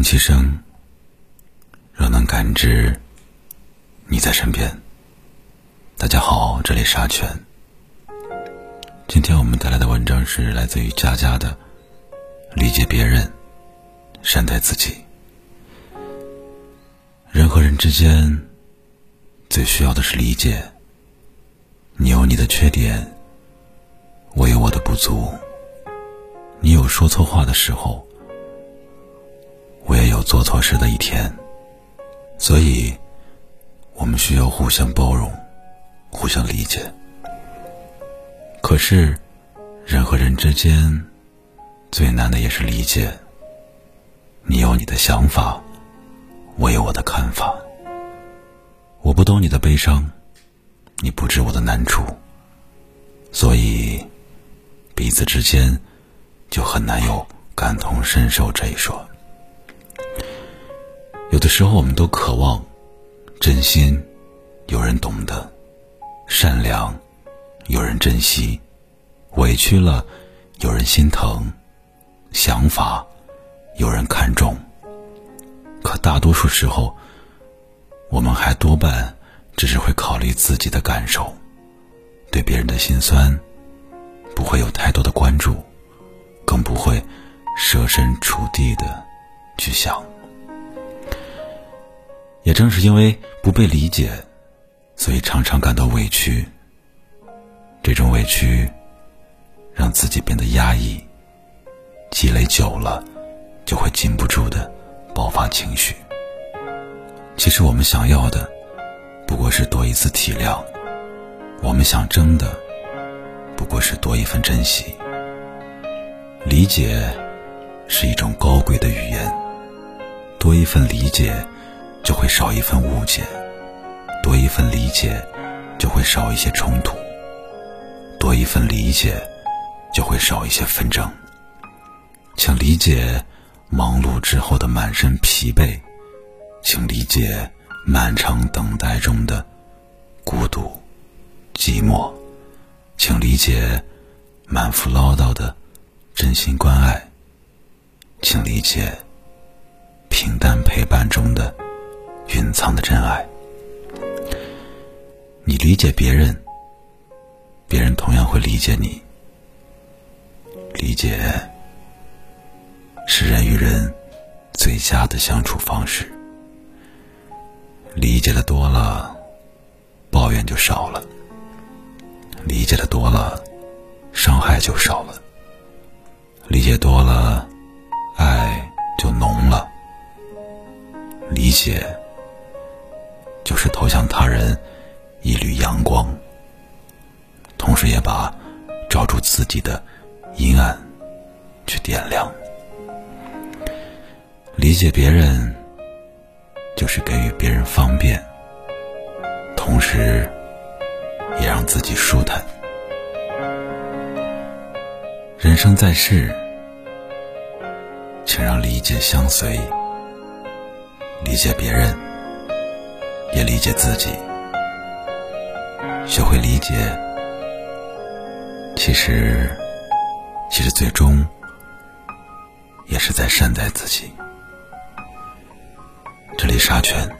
欢其声，若能感知，你在身边。大家好，这里是阿全。今天我们带来的文章是来自于佳佳的《理解别人，善待自己》。人和人之间最需要的是理解。你有你的缺点，我有我的不足。你有说错话的时候。我也有做错事的一天，所以，我们需要互相包容，互相理解。可是，人和人之间最难的也是理解。你有你的想法，我有我的看法。我不懂你的悲伤，你不知我的难处，所以，彼此之间就很难有感同身受这一说。有的时候，我们都渴望真心有人懂得，善良有人珍惜，委屈了有人心疼，想法有人看重。可大多数时候，我们还多半只是会考虑自己的感受，对别人的心酸不会有太多的关注，更不会设身处地的去想。也正是因为不被理解，所以常常感到委屈。这种委屈让自己变得压抑，积累久了，就会禁不住的爆发情绪。其实我们想要的不过是多一次体谅，我们想争的不过是多一份珍惜。理解是一种高贵的语言，多一份理解。就会少一份误解，多一份理解，就会少一些冲突；多一份理解，就会少一些纷争。请理解忙碌之后的满身疲惫，请理解漫长等待中的孤独、寂寞，请理解满腹唠叨的真心关爱，请理解平淡陪伴中的。隐藏的真爱，你理解别人，别人同样会理解你。理解是人与人最佳的相处方式。理解的多了，抱怨就少了；理解的多了，伤害就少了；理解多了，爱就浓了。理解。向他人一缕阳光，同时也把照住自己的阴暗去点亮。理解别人，就是给予别人方便，同时也让自己舒坦。人生在世，请让理解相随，理解别人。也理解自己，学会理解，其实，其实最终也是在善待自己。这里沙泉。